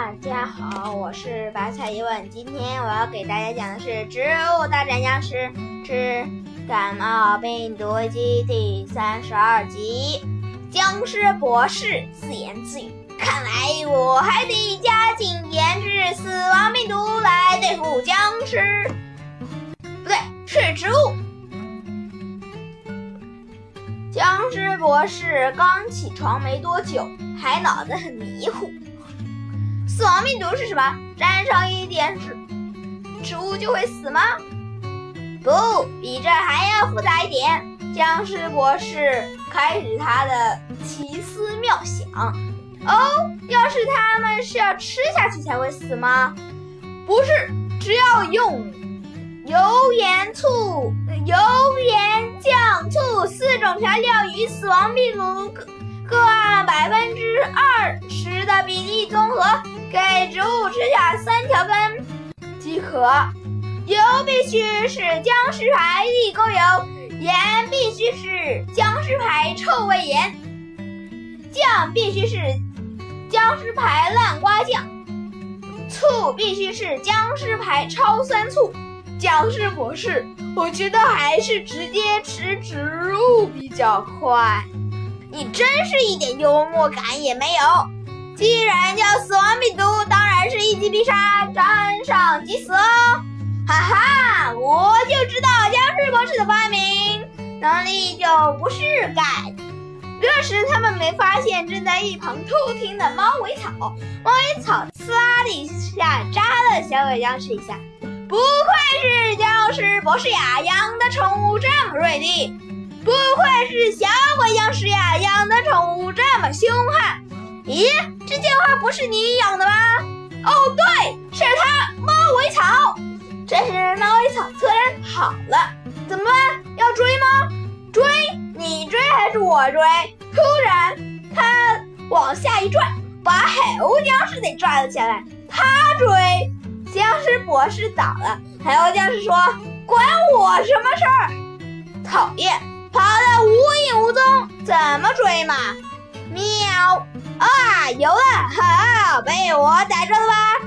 大家好，我是白菜一问。今天我要给大家讲的是《植物大战僵尸之感冒病毒危机》第三十二集。僵尸博士自言自语：“看来我还得加紧研制死亡病毒来对付僵尸。”不对，是植物。僵尸博士刚起床没多久，还脑子很迷糊。死亡病毒是什么？沾上一点植植物就会死吗？不，比这还要复杂一点。僵尸博士开始他的奇思妙想。哦，要是他们是要吃下去才会死吗？不是，只要用油盐醋、油盐酱醋四种调料与死亡病毒各各按百分之二十的比例综合。给植物吃下三条根即可。油必须是僵尸牌地沟油，盐必须是僵尸牌臭味盐，酱必须是僵尸牌烂瓜酱，醋必须是僵尸牌超酸醋。僵尸博士，我觉得还是直接吃植物比较快。你真是一点幽默感也没有。既然叫死亡病毒，当然是一击必杀，沾上即死哦！哈哈，我就知道僵尸博士的发明能力就不是盖。这时，他们没发现正在一旁偷听的猫尾草。猫尾草呲啦的一下扎了小鬼僵尸一下。不愧是僵尸博士呀，养的宠物这么锐利；不愧是小鬼僵尸呀，养的宠物这么凶悍。咦，这件花不是你养的吗？哦，对，是它，猫尾草。这时，猫尾草突然跑了，怎么办？要追吗？追？你追还是我追？突然，它往下一拽，把海鸥僵尸给拽了下来。他追，僵尸博士倒了。海鸥僵尸说：“关我什么事儿？讨厌，跑得无影无踪，怎么追嘛？”喵。啊，有了！哈，被我逮住了吧？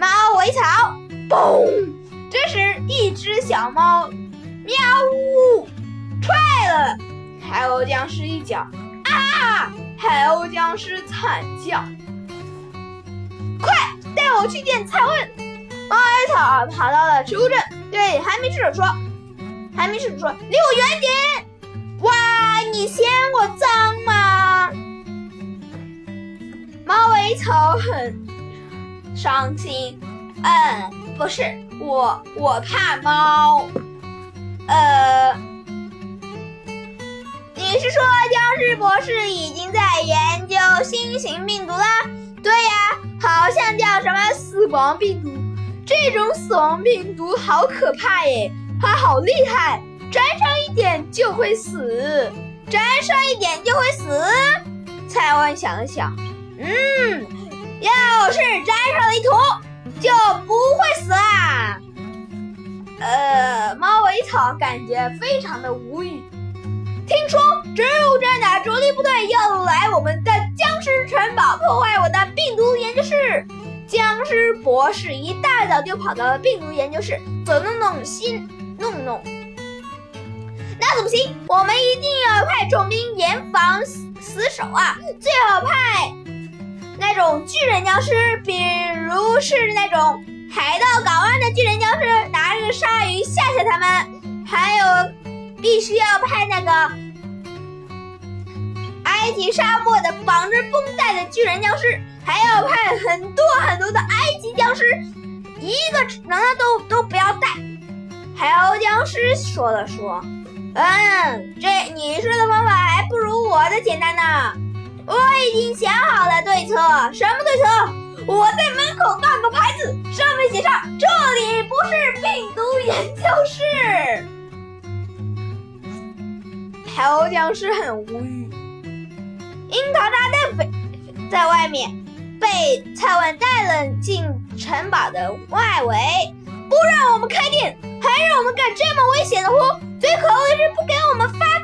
猫尾草，嘣！这时，一只小猫，喵呜，踹了海鸥僵尸一脚。啊！海鸥僵尸惨叫。快带我去见蔡问！猫尾草跑到了植物镇，对海米使者说：“海米使者说，离我远点！哇，你嫌我脏吗？”猫尾草很伤心，嗯，不是我，我怕猫。呃，你是说僵尸博士已经在研究新型病毒了？对呀，好像叫什么死亡病毒。这种死亡病毒好可怕耶，它好厉害，沾上一点就会死，沾上一点就会死。蔡文想了想。嗯，要是沾上了一坨，就不会死啦。呃，猫尾草感觉非常的无语。听说植物镇的主力部队要来我们的僵尸城堡破坏我的病毒研究室。僵尸博士一大早就跑到了病毒研究室，左弄弄，西弄弄。那怎么行？我们一定要派重兵严防死守啊！最好派。那种巨人僵尸，比如是那种海盗港湾的巨人僵尸，拿着鲨鱼吓吓他们；还有，必须要派那个埃及沙漠的绑着绷带的巨人僵尸，还要派很多很多的埃及僵尸，一个能的都都不要带。海鸥僵尸说了说：“嗯，这你说的方法还不如我的简单呢。”我已经想好了对策，什么对策？我在门口挂个牌子，上面写上“这里不是病毒研究室”。海鸥僵尸很无语。樱桃炸弹飞在外面，被蔡文带了进城堡的外围，不让我们开店，还让我们干这么危险的活，最可恶的是不给我们发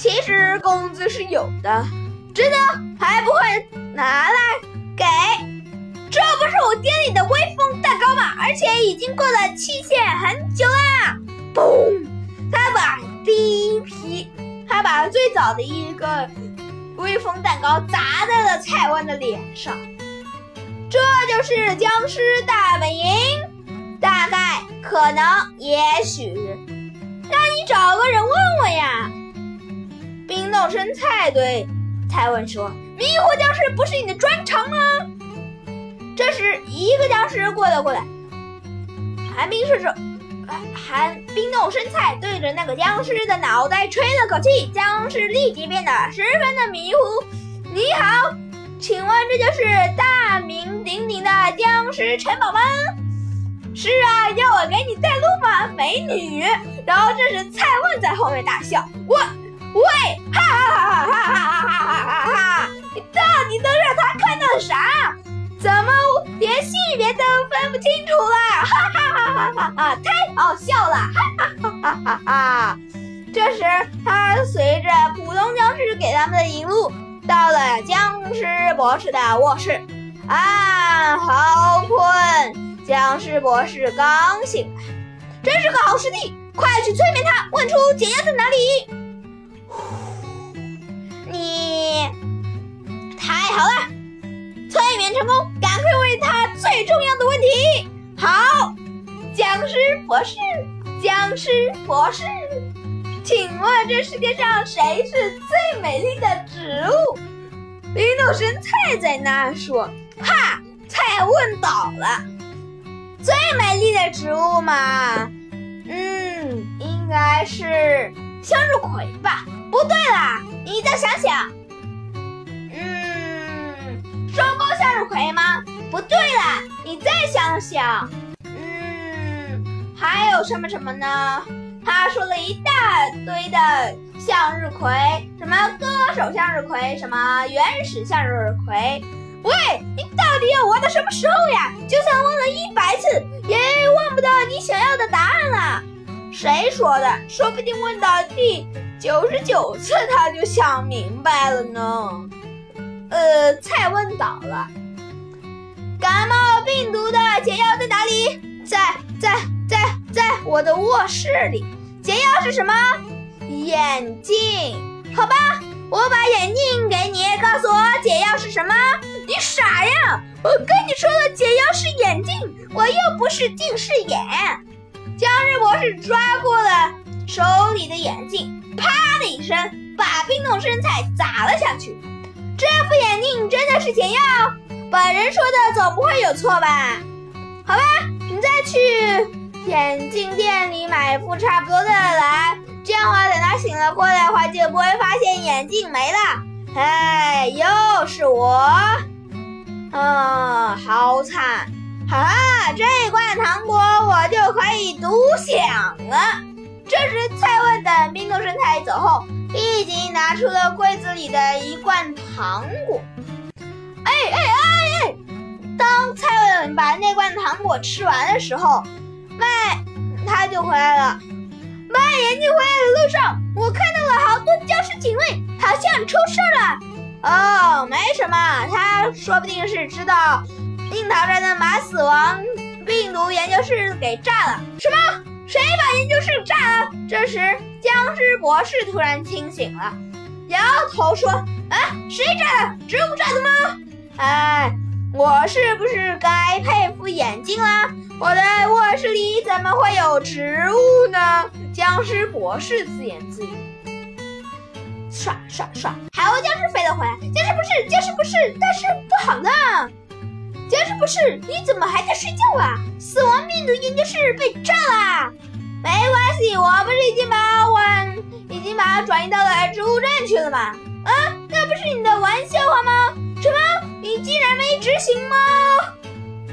其实工资是有的，真的还不快拿来，给。这不是我店里的威风蛋糕吗？而且已经过了期限很久啦！嘣！他把第一批，他把最早的一个威风蛋糕砸在了蔡文的脸上。这就是僵尸大本营，大概、可能、也许，那你找个人问问呀。冰冻生菜对蔡文说：“迷惑僵尸不是你的专长吗？”这时，一个僵尸过了过来，寒冰射手，寒冰冻生菜对着那个僵尸的脑袋吹了口气，僵尸立即变得十分的迷糊。你好。请问这就是大名鼎鼎的僵尸城堡吗？是啊，要我给你带路吗，美女？然后这时蔡问在后面大笑，我喂，哈哈哈哈哈哈哈哈哈！你到底都让他看到了啥？怎么连性别都分不清楚了？哈哈哈哈哈哈！太好笑了，哈哈哈哈哈哈！这时他随着普通僵尸给他们的引路。到了僵尸博士的卧室，啊，好困！僵尸博士刚醒来，真是个好师弟，快去催眠他，问出解药在哪里。好了，催眠成功，赶快问他最重要的问题。好，僵尸博士，僵尸博士。请问这世界上谁是最美丽的植物？冰冻神菜在那说：“哈，菜问倒了。最美丽的植物嘛，嗯，应该是向日葵吧？不对啦，你再想想。对了，你再想想。嗯，还有什么什么呢？”他说了一大堆的向日葵，什么歌手向日葵，什么原始向日葵。喂，你到底要玩到什么时候呀？就算问了一百次，也问不到你想要的答案了。谁说的？说不定问到第九十九次他就想明白了呢。呃，菜问倒了。感冒病毒的解药在哪里？在在在在我的卧室里。解药是什么？眼镜？好吧，我把眼镜给你，告诉我解药是什么？你傻呀！我跟你说了，解药是眼镜，我又不是近视眼。僵尸博士抓过了手里的眼镜，啪的一声，把冰冻生菜砸了下去。这副眼镜真的是解药？本人说的总不会有错吧？好吧，你再去。眼镜店里买一副差不多的来，这样的话，等他醒了过来的话，就不会发现眼镜没了。哎，又是我，嗯，好惨！哈哈，这一罐糖果我就可以独享了。这时，蔡问等冰冻生态走后，立即拿出了柜子里的一罐糖果。哎哎哎！当蔡问把那罐糖果吃完的时候。卖，他就回来了。卖眼镜回来的路上，我看到了好多僵尸警卫，好像出事了。哦，没什么，他说不定是知道樱桃镇的马死亡病毒研究室给炸了。什么？谁把研究室炸了？这时，僵尸博士突然清醒了，摇头说：“啊，谁炸的？植物炸的吗？哎。”我是不是该配副眼镜啦？我的卧室里怎么会有植物呢？僵尸博士自言自语。刷刷刷，海鸥僵尸飞了回来。僵尸博士，僵尸博士，大事不好呢！僵尸博士，你怎么还在睡觉啊？死亡病毒研究室被炸啦。没关系，我不是已经把我已经把它转移到了植物站去了吗？啊，那不是你的玩笑话吗？什么？执行吗？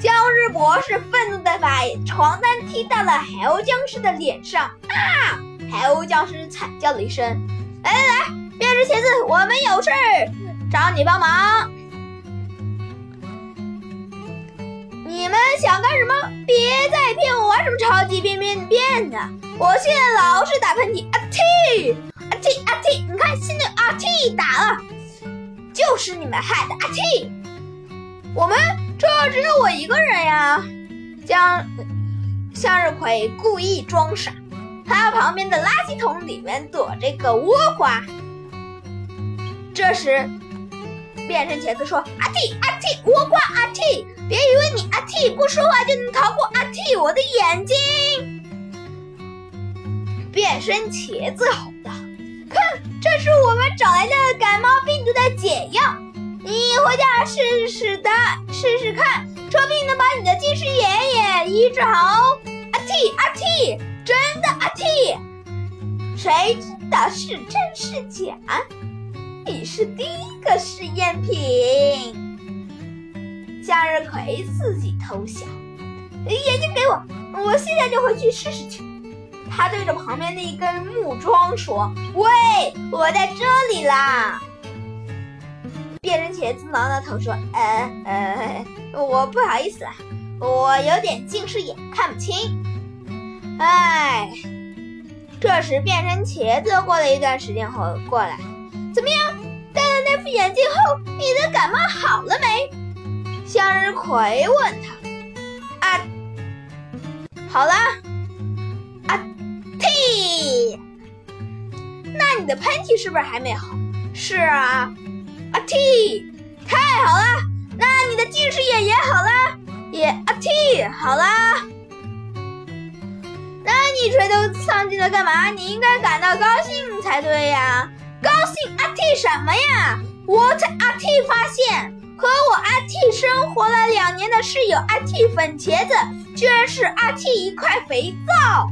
僵尸博士愤怒地把床单踢到了海鸥僵尸的脸上。啊！海鸥僵尸惨叫了一声。来来来，变只茄子，我们有事找你帮忙。你们想干什么？别再骗我玩什么超级变变变的！我现在老是打喷嚏，阿嚏，阿嚏阿嚏！你看，现在阿嚏打了。就是你们害的，阿嚏！我们这只有我一个人呀。将向日葵故意装傻，他旁边的垃圾桶里面躲着个倭瓜。这时，变身茄子说：“阿嚏阿嚏，倭瓜阿嚏，别以为你阿嚏不说话就能逃过阿嚏我的眼睛。”变身茄子吼道：“看，这是我们找来的感冒病毒的解药，你回家试试的，试试看。”说不定能把你的近视眼也医治好。阿嚏阿嚏，真的阿嚏，谁知道是真是假？你是第一个试验品。向日葵自己偷笑，眼睛给我，我现在就回去试试去。他对着旁边的一根木桩说：“喂，我在这里啦。”变身茄子挠挠头说：“呃呃，我不好意思，我有点近视眼，看不清。”哎，这时变身茄子过了一段时间后过来，怎么样？戴了那副眼镜后，你的感冒好了没？向日葵问他。啊，好了。啊，嚏！那你的喷嚏是不是还没好？是啊。阿嚏，太好了！那你的近视眼也好了，也阿嚏，好啦。那你垂头丧气的干嘛？你应该感到高兴才对呀！高兴阿嚏什么呀？我才阿嚏发现，和我阿嚏生活了两年的室友阿嚏粉茄子，居然是阿嚏一块肥皂。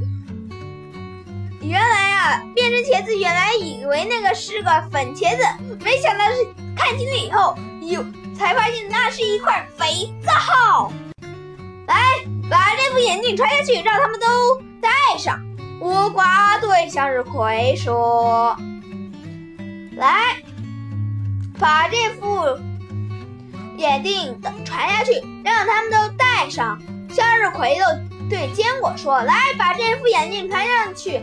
原来啊，变身茄子原来以为那个是个粉茄子，没想到是。看清了以后，哟，才发现那是一块肥皂。来，把这副眼镜传下去，让他们都戴上。倭瓜对向日葵说：“来，把这副眼镜传下去，让他们都戴上。”向日葵又对坚果说：“来，把这副眼镜传上去，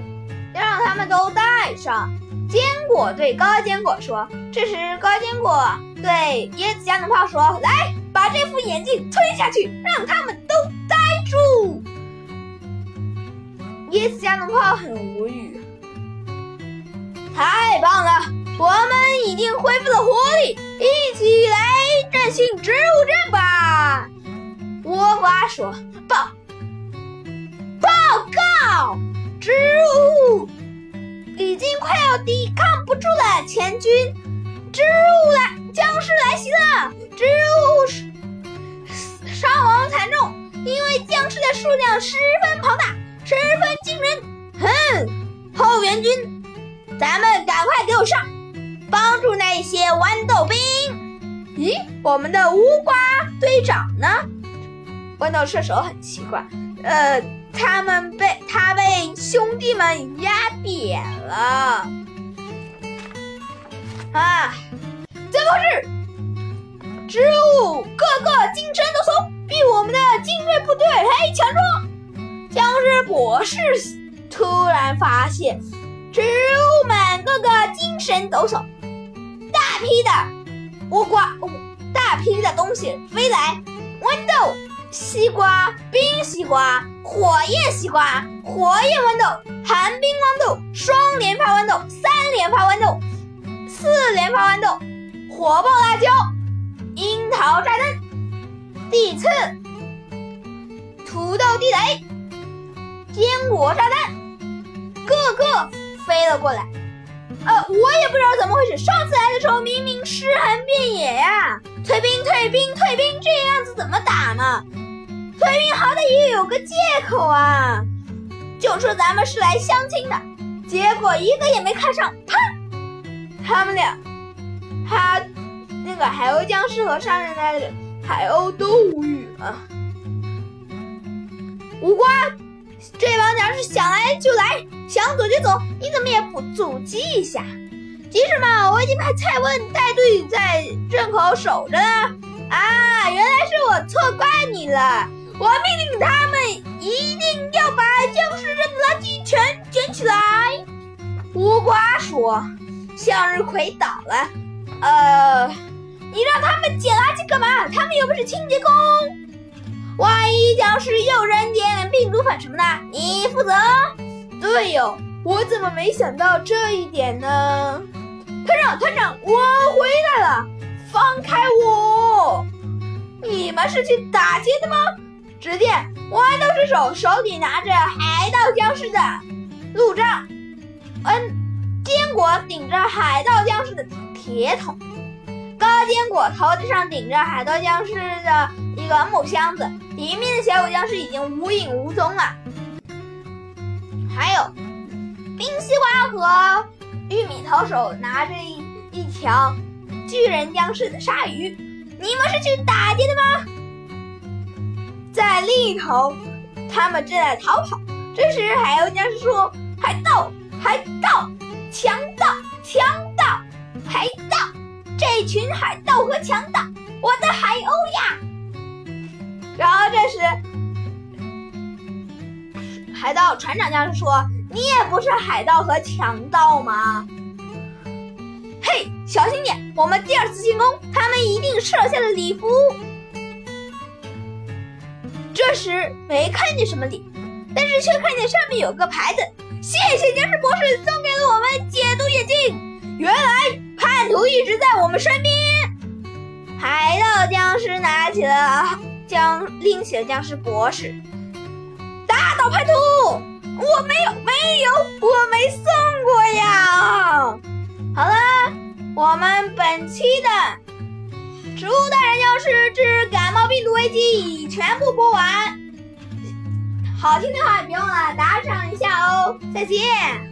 让他们都戴上。”坚果对高坚果说：“这时，高坚果对椰子加农炮说：‘来，把这副眼镜吞下去，让他们都呆住。’”椰子加农炮很无语。太棒了，我们已经恢复了活力，一起来振兴植物镇吧！倭瓜说：“报报告，植物。”已经快要抵抗不住了，前军，植物来，僵尸来袭了，植物伤亡惨重，因为僵尸的数量十分庞大，十分惊人。哼，后援军，咱们赶快给我上，帮助那些豌豆兵。咦，我们的乌瓜队长呢？豌豆射手很奇怪，呃。他们被他被兄弟们压扁了啊！怎么回事？植物个个精神抖擞，比我们的精锐部队还强壮。僵尸博士突然发现，植物们个个精神抖擞，大批的倭瓜，大批的东西飞来，豌豆。西瓜、冰西瓜、火焰西瓜、火焰豌豆、寒冰豌豆、双连发豌豆、三连发豌豆、四连发豌豆、火爆辣椒、樱桃炸弹、地刺、土豆地雷、坚果炸弹，个个飞了过来。呃，我也不知道怎么回事，上次来的时候明明尸横遍野呀！退兵，退兵，退兵！怎么打嘛？退兵好歹也有个借口啊！就说咱们是来相亲的，结果一个也没看上，砰！他们俩，他那个海鸥僵尸和杀人的海鸥都无语了。无瓜，这帮僵尸想来就来，想走就走，你怎么也不阻击一下？急什么？我已经派蔡问带队在镇口守着了。啊，原来是我错怪你了。我命令他们一定要把僵尸扔的垃圾全捡起来。乌瓜说：“向日葵倒了，呃，你让他们捡垃圾干嘛？他们又不是清洁工。万一僵尸又扔点病毒粉什么的，你负责。对哟，我怎么没想到这一点呢？团长，团长，我回来了，放开我！你们是去打劫的吗？只见豌豆射手手里拿着海盗僵尸的路障，嗯，坚果顶着海盗僵尸的铁桶，高坚果头顶上顶着海盗僵尸的一个木箱子，里面的小狗僵尸已经无影无踪了。还有冰西瓜和玉米投手拿着一一条巨人僵尸的鲨鱼，你们是去打劫的吗？在另一头，他们正在逃跑。这时，海鸥僵尸说：“海盗，海盗，强盗，强盗，海盗！这群海盗和强盗，我的海鸥呀！”然后这时，海盗船长僵尸说：“你也不是海盗和强盗吗？”小心点！我们第二次进攻，他们一定设下了礼服。这时没看见什么礼，但是却看见上面有个牌子。谢谢僵尸博士送给了我们解毒眼镜。原来叛徒一直在我们身边。海盗僵尸拿起了僵，拎起了僵尸博士，打倒叛徒！我没有，没有，我没送过呀。好了，我们本期的。植物大战僵尸之感冒病毒危机已全部播完，好听的话别忘了打赏一下哦，再见。